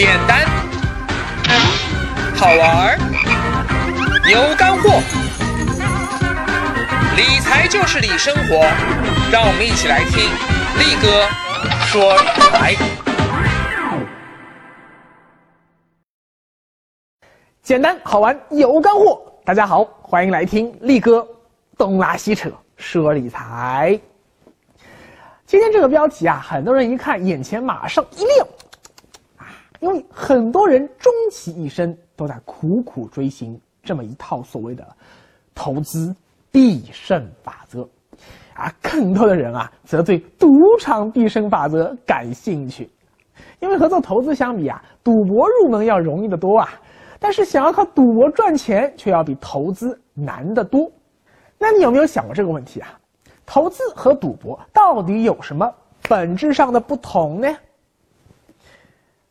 简单、好玩儿、有干货，理财就是理生活。让我们一起来听力哥说理财。简单好玩有干货，大家好，欢迎来听力哥东拉西扯说理财。今天这个标题啊，很多人一看眼前马上一亮，因为很多人终其一生都在苦苦追寻这么一套所谓的投资必胜法则啊，更多的人啊则对赌场必胜法则感兴趣，因为和做投资相比啊，赌博入门要容易得多啊。但是想要靠赌博赚钱，却要比投资难得多。那你有没有想过这个问题啊？投资和赌博到底有什么本质上的不同呢？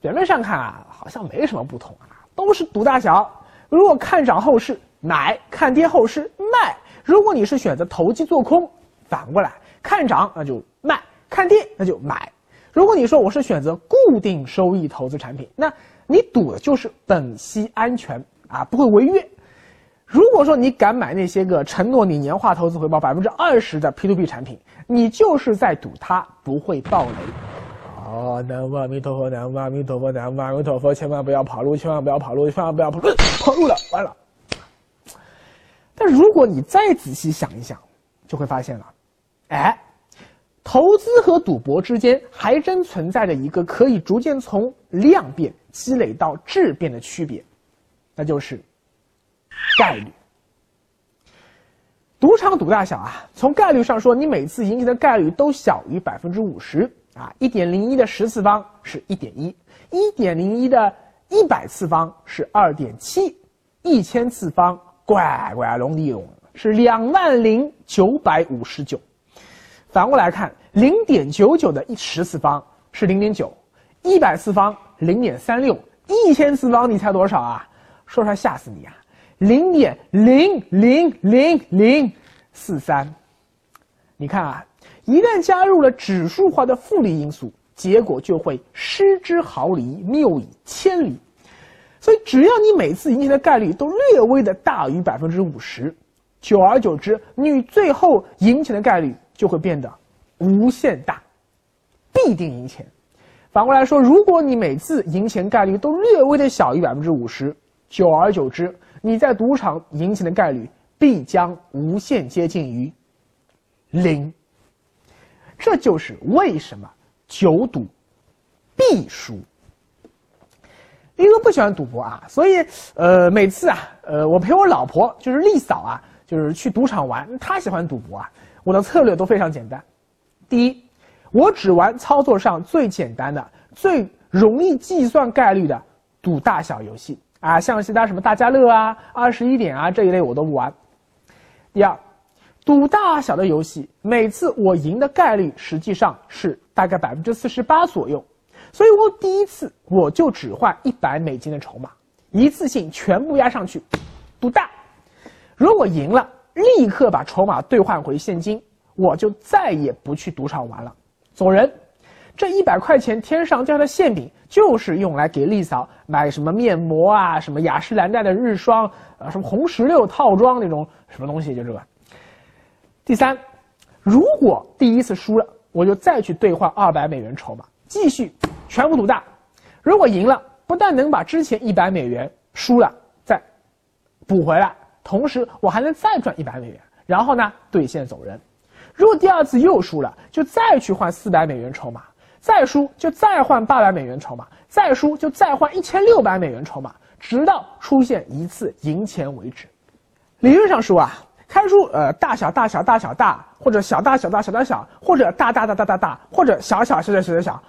表面上看啊，好像没什么不同啊，都是赌大小。如果看涨后市买，看跌后市卖。如果你是选择投机做空，反过来看涨那就卖，看跌那就买。如果你说我是选择固定收益投资产品，那你赌的就是本息安全啊，不会违约。如果说你敢买那些个承诺你年化投资回报百分之二十的 P to P 产品，你就是在赌它不会暴雷。哦，南无阿弥陀佛，南无阿弥陀佛，南无阿弥陀佛，千万不要跑路，千万不要跑路，千万不要跑路，跑路了，完了。但如果你再仔细想一想，就会发现了，哎。投资和赌博之间还真存在着一个可以逐渐从量变积累到质变的区别，那就是概率。赌场赌大小啊，从概率上说，你每次赢钱的概率都小于百分之五十啊。一点零一的十次方是一点一，一点零一的一百次方是二点七，一千次方乖乖龙地龙是两万零九百五十九。反过来看，零点九九的一十次方是零点九，一百次方零点三六，一千次方你猜多少啊？说出来吓死你啊！零点零零零零四三。你看啊，一旦加入了指数化的复利因素，结果就会失之毫厘，谬以千里。所以，只要你每次赢钱的概率都略微的大于百分之五十，久而久之，你最后赢钱的概率。就会变得无限大，必定赢钱。反过来说，如果你每次赢钱概率都略微的小于百分之五十，久而久之，你在赌场赢钱的概率必将无限接近于零。这就是为什么久赌必输。因为不喜欢赌博啊，所以呃，每次啊，呃，我陪我老婆就是丽嫂啊，就是去赌场玩，她喜欢赌博啊。我的策略都非常简单，第一，我只玩操作上最简单的、最容易计算概率的赌大小游戏啊，像其他什么大家乐啊、二十一点啊这一类我都不玩。第二，赌大小的游戏，每次我赢的概率实际上是大概百分之四十八左右，所以我第一次我就只换一百美金的筹码，一次性全部压上去，赌大，如果赢了。立刻把筹码兑换回现金，我就再也不去赌场玩了，走人。这一百块钱天上掉的馅饼，就是用来给丽嫂买什么面膜啊，什么雅诗兰黛的日霜，呃，什么红石榴套装那种什么东西，就这个。第三，如果第一次输了，我就再去兑换二百美元筹码，继续全部赌大。如果赢了，不但能把之前一百美元输了再补回来。同时，我还能再赚一百美元，然后呢兑现走人。如果第二次又输了，就再去换四百美元筹码，再输就再换八百美元筹码，再输就再换一千六百美元筹码，直到出现一次赢钱为止。理论上说啊，开出呃大小大小大小大，或者小大小大小大小，或者大大大大大大，或者小小小小小小，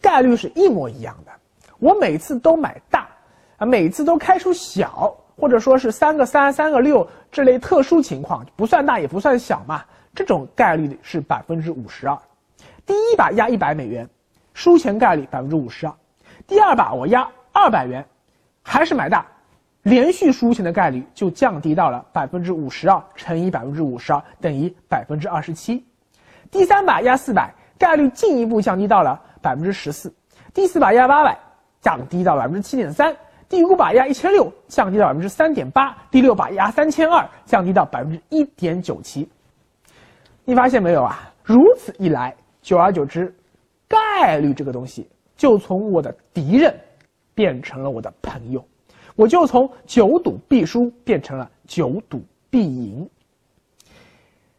概率是一模一样的。我每次都买大，啊，每次都开出小。或者说是三个三三个六这类特殊情况不算大也不算小嘛，这种概率是百分之五十二。第一把压一百美元，输钱概率百分之五十二。第二把我压二百元，还是买大，连续输钱的概率就降低到了百分之五十二乘以百分之五十二等于百分之二十七。第三把压四百，概率进一步降低到了百分之十四。第四把压八百，降低到百分之七点三，第五把压一千六降低到百分之三点八，第六把压三千二降低到百分之一点九七。你发现没有啊？如此一来，久而久之，概率这个东西就从我的敌人变成了我的朋友，我就从九赌必输变成了九赌必赢。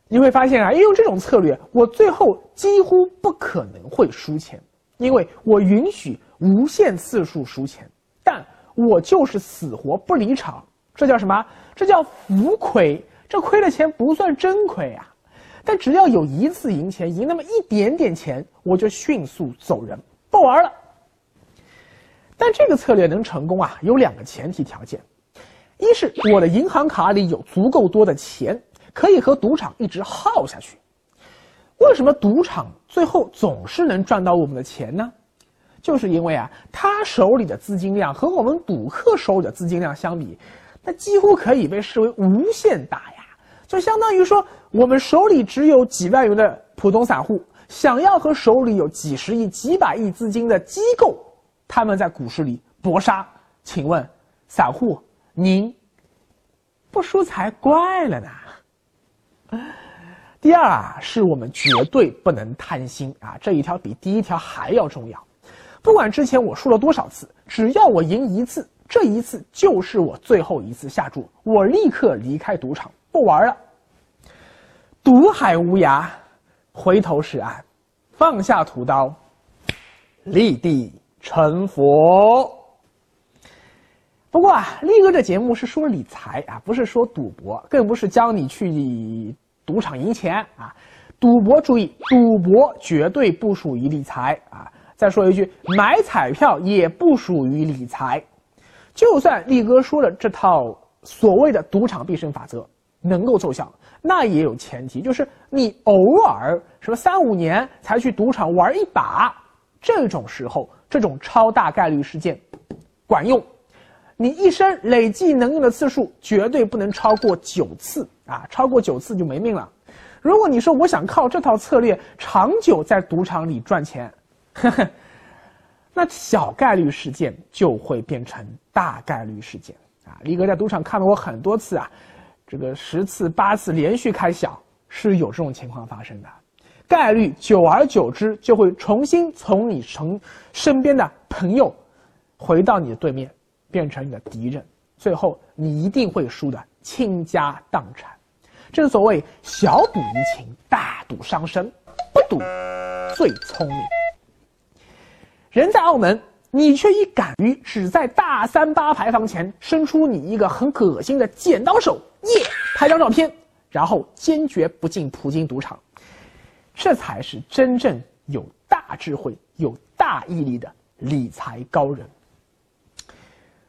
你会发现啊，用这种策略，我最后几乎不可能会输钱，因为我允许无限次数输钱，但我就是死活不离场。这叫什么？这叫浮亏。这亏了钱不算真亏啊，但只要有一次赢钱，赢那么一点点钱，我就迅速走人，不玩了。但这个策略能成功啊，有两个前提条件：一是我的银行卡里有足够多的钱。可以和赌场一直耗下去。为什么赌场最后总是能赚到我们的钱呢？就是因为啊，他手里的资金量和我们赌客手里的资金量相比，那几乎可以被视为无限大呀。就相当于说，我们手里只有几万元的普通散户，想要和手里有几十亿、几百亿资金的机构，他们在股市里搏杀，请问，散户您不输才怪了呢？第二啊，是我们绝对不能贪心啊，这一条比第一条还要重要。不管之前我输了多少次，只要我赢一次，这一次就是我最后一次下注，我立刻离开赌场，不玩了。赌海无涯，回头是岸，放下屠刀，立地成佛。不过啊，力哥这节目是说理财啊，不是说赌博，更不是教你去赌场赢钱啊。赌博注意，赌博绝对不属于理财啊。再说一句，买彩票也不属于理财。就算力哥说的这套所谓的赌场必胜法则能够奏效，那也有前提，就是你偶尔什么三五年才去赌场玩一把，这种时候，这种超大概率事件管用。你一生累计能用的次数绝对不能超过九次啊！超过九次就没命了。如果你说我想靠这套策略长久在赌场里赚钱，呵呵，那小概率事件就会变成大概率事件啊！力哥在赌场看了我很多次啊，这个十次八次连续开小是有这种情况发生的，概率久而久之就会重新从你成身边的朋友回到你的对面。变成你的敌人，最后你一定会输的倾家荡产。正所谓小赌怡情，大赌伤身，不赌最聪明。人在澳门，你却一敢于只在大三八牌坊前伸出你一个很恶心的剪刀手，耶，拍张照片，然后坚决不进葡京赌场，这才是真正有大智慧、有大毅力的理财高人。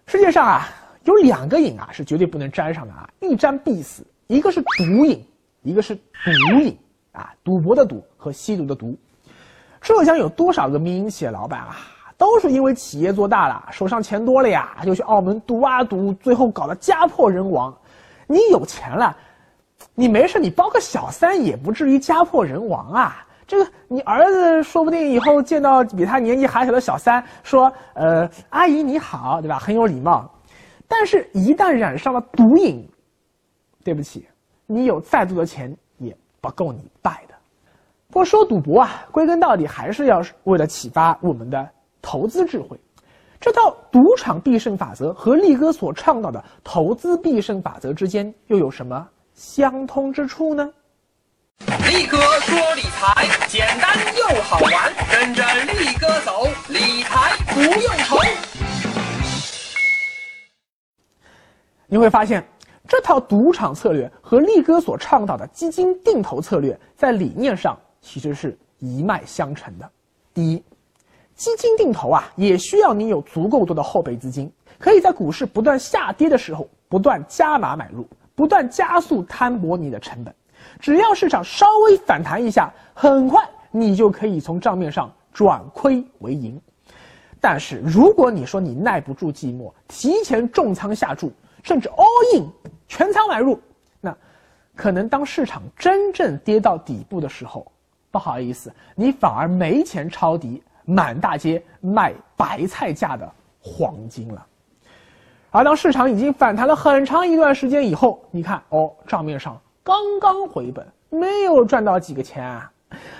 世界上啊，有两个瘾啊是绝对不能沾上的啊，一沾必死。一个是毒瘾，一个是毒瘾啊，赌博的赌和吸毒的毒。浙江有多少个民营企业老板啊，都是因为企业做大了，手上钱多了呀，就去澳门赌啊赌，最后搞得家破人亡。你有钱了，你没事，你包个小三也不至于家破人亡啊。这个你儿子说不定以后见到比他年纪还小的小三，说：“呃，阿姨你好，对吧？很有礼貌。”但是，一旦染上了毒瘾，对不起，你有再多的钱也不够你败的。不过说赌博啊，归根到底还是要为了启发我们的投资智慧。这套赌场必胜法则和力哥所倡导的投资必胜法则之间又有什么相通之处呢？力哥说理财简单又好玩，跟着力哥走，理财不用愁。你会发现，这套赌场策略和力哥所倡导的基金定投策略在理念上其实是一脉相承的。第一，基金定投啊，也需要你有足够多的后备资金，可以在股市不断下跌的时候不断加码买入，不断加速摊薄你的成本。只要市场稍微反弹一下，很快你就可以从账面上转亏为盈。但是如果你说你耐不住寂寞，提前重仓下注，甚至 all in 全仓买入，那可能当市场真正跌到底部的时候，不好意思，你反而没钱抄底，满大街卖白菜价的黄金了。而当市场已经反弹了很长一段时间以后，你看哦，账面上刚刚回本，没有赚到几个钱啊，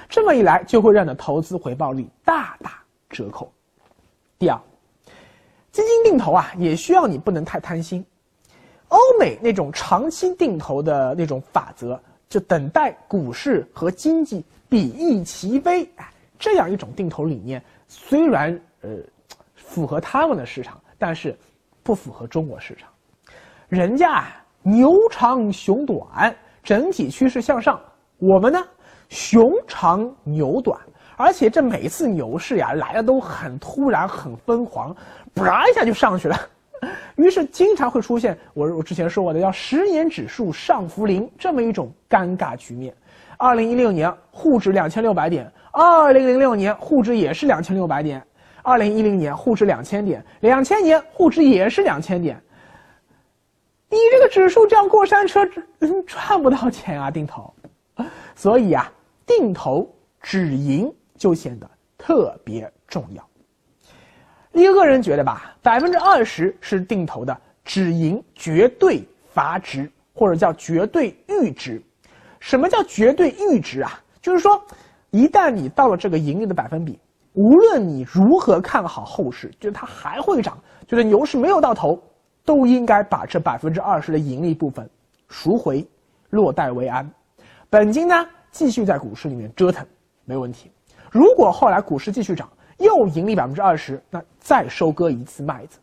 这么一来就会让你的投资回报率大打折扣。第二，基金定投啊，也需要你不能太贪心。欧美那种长期定投的那种法则，就等待股市和经济比翼齐飞，哎，这样一种定投理念，虽然呃符合他们的市场，但是。不符合中国市场，人家牛长熊短，整体趋势向上。我们呢，熊长牛短，而且这每次牛市呀来的都很突然、很疯狂，啪一下就上去了。于是经常会出现我我之前说过的叫十年指数上浮零这么一种尴尬局面。二零一六年沪指两千六百点，二零零六年沪指也是两千六百点。二零一零年沪指两千点，两千年沪指也是两千点。你这个指数这样过山车，赚不到钱啊！定投，所以啊，定投止盈就显得特别重要。一个人觉得吧，百分之二十是定投的止盈绝对阀值，或者叫绝对阈值。什么叫绝对阈值啊？就是说，一旦你到了这个盈利的百分比。无论你如何看好后市，觉得它还会涨，觉得牛市没有到头，都应该把这百分之二十的盈利部分赎回，落袋为安。本金呢，继续在股市里面折腾，没问题。如果后来股市继续涨，又盈利百分之二十，那再收割一次麦子。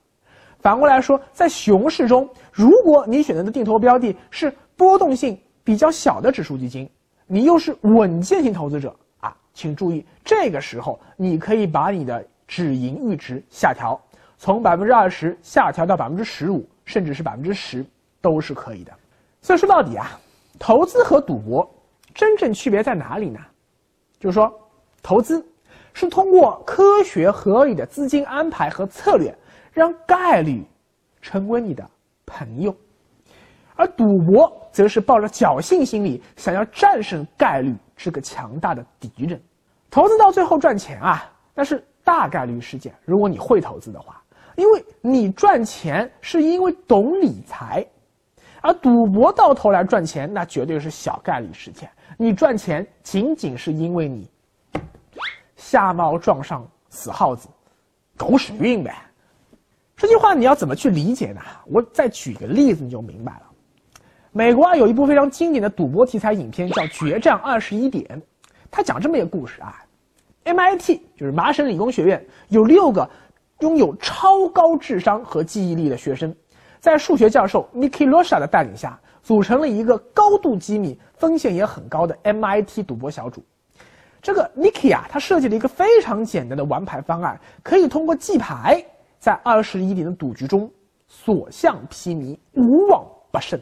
反过来说，在熊市中，如果你选择的定投标的是波动性比较小的指数基金，你又是稳健型投资者。请注意，这个时候你可以把你的止盈阈值下调，从百分之二十下调到百分之十五，甚至是百分之十，都是可以的。所以说到底啊，投资和赌博真正区别在哪里呢？就是说，投资是通过科学合理的资金安排和策略，让概率成为你的朋友，而赌博则是抱着侥幸心理，想要战胜概率。是个强大的敌人，投资到最后赚钱啊，那是大概率事件。如果你会投资的话，因为你赚钱是因为懂理财，而赌博到头来赚钱，那绝对是小概率事件。你赚钱仅仅是因为你瞎猫撞上死耗子，狗屎运呗。这句话你要怎么去理解呢？我再举个例子你就明白了。美国啊，有一部非常经典的赌博题材影片，叫《决战二十一点》。他讲这么一个故事啊，MIT 就是麻省理工学院，有六个拥有超高智商和记忆力的学生，在数学教授 Mickey Rosha 的带领下，组成了一个高度机密、风险也很高的 MIT 赌博小组。这个 Mickey 啊，他设计了一个非常简单的玩牌方案，可以通过记牌，在二十一点的赌局中所向披靡，无往不胜。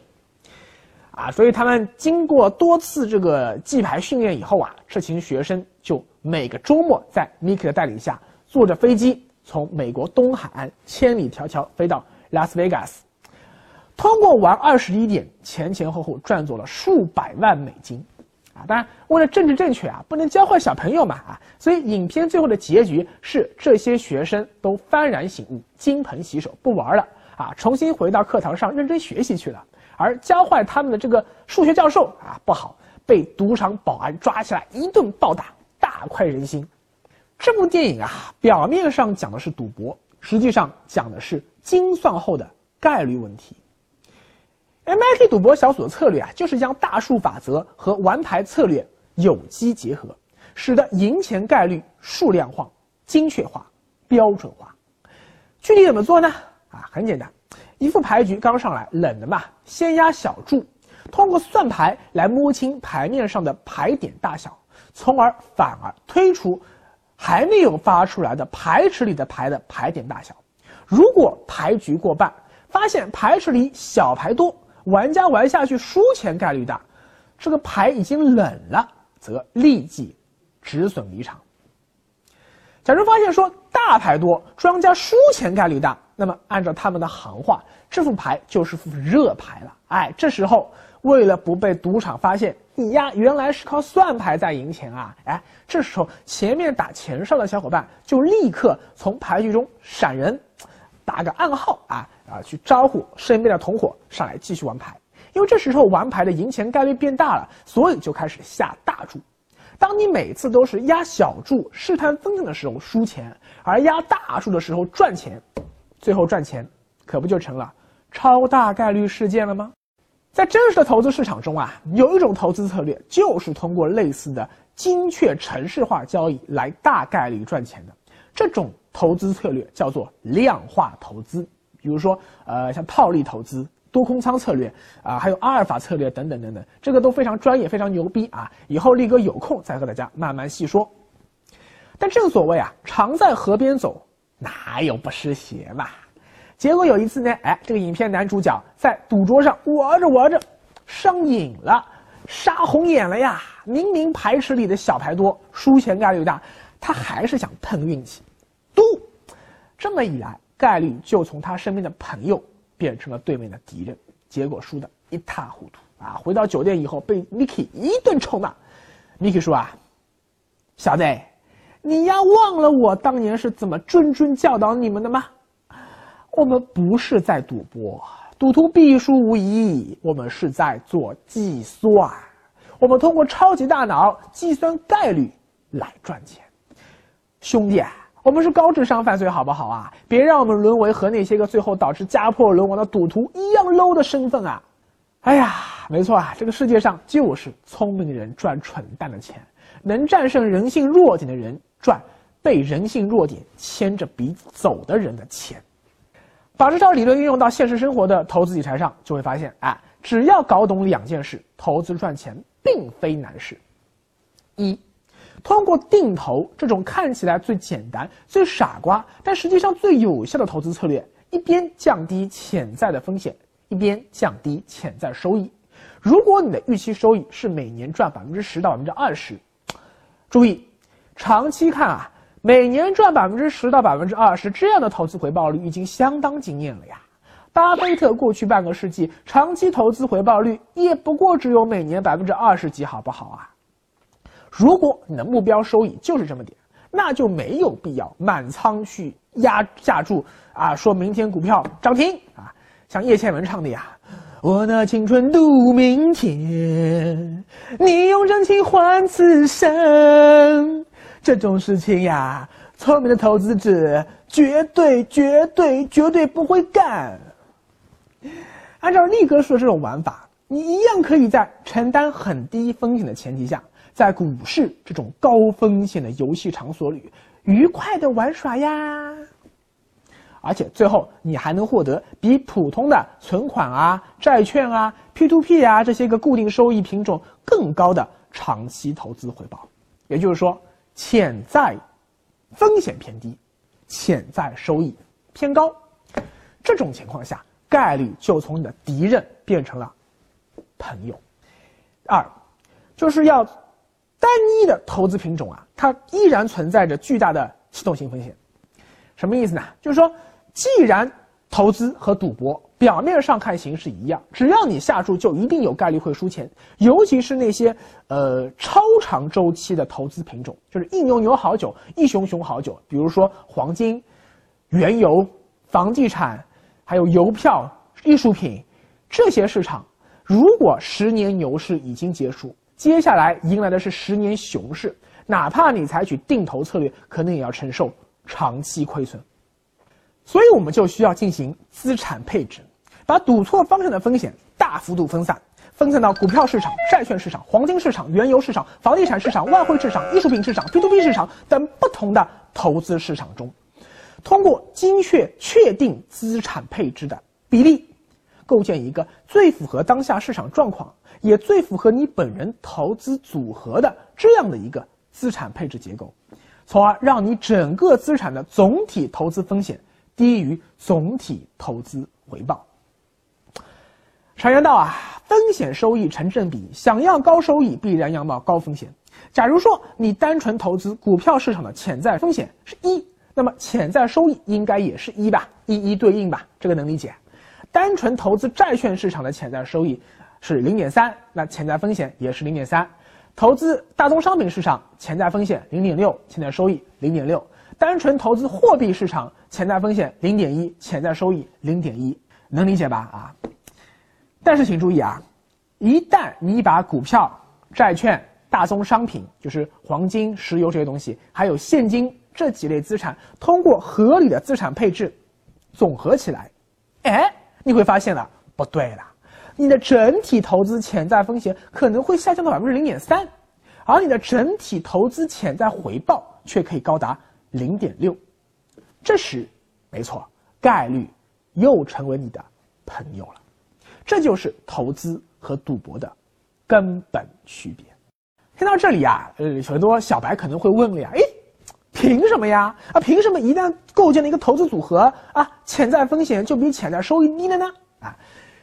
啊，所以他们经过多次这个记牌训练以后啊，这群学生就每个周末在 Mickey 的带领下，坐着飞机从美国东海岸千里迢迢飞到拉斯维加斯，通过玩二十一点，前前后后赚走了数百万美金。啊，当然为了政治正确啊，不能教坏小朋友嘛啊，所以影片最后的结局是这些学生都幡然醒悟，金盆洗手，不玩了啊，重新回到课堂上认真学习去了。而教坏他们的这个数学教授啊，不好，被赌场保安抓起来一顿暴打，大快人心。这部电影啊，表面上讲的是赌博，实际上讲的是精算后的概率问题。MIT 赌博小组的策略啊，就是将大数法则和玩牌策略有机结合，使得赢钱概率数量化、精确化、标准化。具体怎么做呢？啊，很简单。一副牌局刚上来，冷的嘛，先压小注，通过算牌来摸清牌面上的牌点大小，从而反而推出还没有发出来的牌池里的牌的牌点大小。如果牌局过半，发现牌池里小牌多，玩家玩下去输钱概率大，这个牌已经冷了，则立即止损离场。假如发现说大牌多，庄家输钱概率大。那么，按照他们的行话，这副牌就是副热牌了。哎，这时候为了不被赌场发现，你呀原来是靠算牌在赢钱啊！哎，这时候前面打前哨的小伙伴就立刻从牌局中闪人，打个暗号啊啊，去招呼身边的同伙上来继续玩牌。因为这时候玩牌的赢钱概率变大了，所以就开始下大注。当你每次都是压小注试探风险的时候输钱，而压大注的时候赚钱，最后赚钱可不就成了超大概率事件了吗？在真实的投资市场中啊，有一种投资策略就是通过类似的精确程式化交易来大概率赚钱的。这种投资策略叫做量化投资，比如说呃像套利投资。多空仓策略啊，还有阿尔法策略等等等等，这个都非常专业，非常牛逼啊！以后力哥有空再和大家慢慢细说。但正所谓啊，常在河边走，哪有不湿鞋嘛？结果有一次呢，哎，这个影片男主角在赌桌上玩着玩着上瘾了，杀红眼了呀！明明牌池里的小牌多，输钱概率大，他还是想碰运气，赌。这么一来，概率就从他身边的朋友。变成了对面的敌人，结果输得一塌糊涂啊！回到酒店以后，被 Mickey 一顿臭骂。Mickey 说啊，小子，你丫忘了我当年是怎么谆谆教导你们的吗？我们不是在赌博，赌徒必输无疑，我们是在做计算，我们通过超级大脑计算概率来赚钱，兄弟。我们是高智商犯罪，好不好啊？别让我们沦为和那些个最后导致家破人亡的赌徒一样 low 的身份啊！哎呀，没错啊，这个世界上就是聪明的人赚蠢蛋的钱，能战胜人性弱点的人赚被人性弱点牵着鼻子走的人的钱。把这套理论运用到现实生活的投资理财上，就会发现，哎，只要搞懂两件事，投资赚钱并非难事。一。通过定投这种看起来最简单、最傻瓜，但实际上最有效的投资策略，一边降低潜在的风险，一边降低潜在收益。如果你的预期收益是每年赚百分之十到百分之二十，注意，长期看啊，每年赚百分之十到百分之二十这样的投资回报率已经相当惊艳了呀。巴菲特过去半个世纪长期投资回报率也不过只有每年百分之二十几，好不好啊？如果你的目标收益就是这么点，那就没有必要满仓去压下注啊！说明天股票涨停啊，像叶倩文唱的呀，我拿青春赌明天，你用真情换此生，这种事情呀，聪明的投资者绝对绝对绝对不会干。按照力哥说的这种玩法，你一样可以在承担很低风险的前提下。在股市这种高风险的游戏场所里，愉快的玩耍呀，而且最后你还能获得比普通的存款啊、债券啊、P to P 啊这些个固定收益品种更高的长期投资回报。也就是说，潜在风险偏低，潜在收益偏高。这种情况下，概率就从你的敌人变成了朋友。二，就是要。单一的投资品种啊，它依然存在着巨大的系统性风险。什么意思呢？就是说，既然投资和赌博表面上看形式一样，只要你下注就一定有概率会输钱。尤其是那些呃超长周期的投资品种，就是一牛牛好久，一熊熊好久。比如说黄金、原油、房地产，还有邮票、艺术品这些市场，如果十年牛市已经结束。接下来迎来的是十年熊市，哪怕你采取定投策略，可能也要承受长期亏损。所以我们就需要进行资产配置，把赌错方向的风险大幅度分散，分散到股票市场、债券市场、黄金市场、原油市场、房地产市场、外汇市场、艺术品市场、P2P 市场等不同的投资市场中，通过精确确定资产配置的比例，构建一个最符合当下市场状况。也最符合你本人投资组合的这样的一个资产配置结构，从而让你整个资产的总体投资风险低于总体投资回报。常言道啊，风险收益成正比，想要高收益，必然要冒高风险。假如说你单纯投资股票市场的潜在风险是一，那么潜在收益应该也是一吧，一一对应吧，这个能理解。单纯投资债券市场的潜在收益。是零点三，那潜在风险也是零点三。投资大宗商品市场，潜在风险零点六，潜在收益零点六。单纯投资货币市场，潜在风险零点一，潜在收益零点一，能理解吧？啊，但是请注意啊，一旦你把股票、债券、大宗商品，就是黄金、石油这些东西，还有现金这几类资产，通过合理的资产配置总合起来，哎，你会发现了，不对了，你的整体投资潜在风险可能会下降到百分之零点三，而你的整体投资潜在回报却可以高达。零点六，这时，没错，概率又成为你的朋友了。这就是投资和赌博的根本区别。听到这里啊，呃，很多小白可能会问了呀，哎，凭什么呀？啊，凭什么一旦构建了一个投资组合啊，潜在风险就比潜在收益低了呢？啊，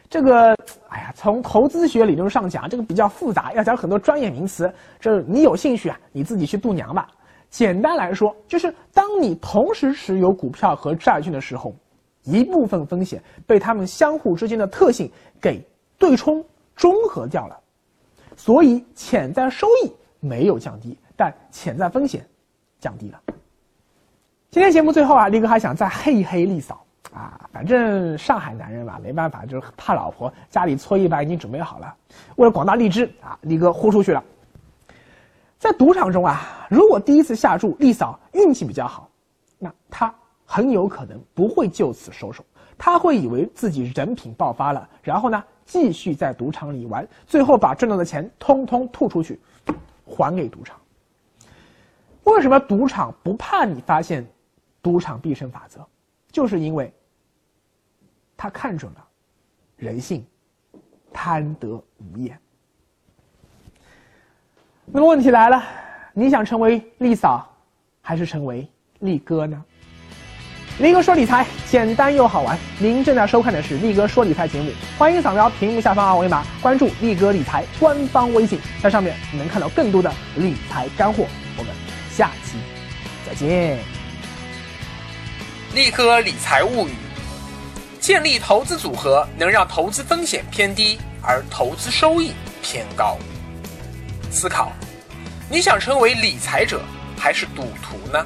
这个，哎呀，从投资学理论上讲，这个比较复杂，要讲很多专业名词。这你有兴趣啊，你自己去度娘吧。简单来说，就是当你同时持有股票和债券的时候，一部分风险被它们相互之间的特性给对冲中和掉了，所以潜在收益没有降低，但潜在风险降低了。今天节目最后啊，力哥还想再黑一黑丽嫂啊，反正上海男人嘛，没办法，就是怕老婆，家里搓衣板已经准备好了。为了广大荔枝啊，力哥豁出去了。在赌场中啊，如果第一次下注丽嫂运气比较好，那他很有可能不会就此收手，他会以为自己人品爆发了，然后呢继续在赌场里玩，最后把挣到的钱通通吐出去，还给赌场。为什么赌场不怕你发现赌场必胜法则？就是因为他看准了人性，贪得无厌。那么问题来了，你想成为丽嫂，还是成为力哥呢？力哥说理财简单又好玩，您正在收看的是力哥说理财节目，欢迎扫描屏幕下方二维码关注力哥理财官方微信，在上面能看到更多的理财干货。我们下期再见。力哥理财物语，建立投资组合能让投资风险偏低，而投资收益偏高。思考，你想成为理财者还是赌徒呢？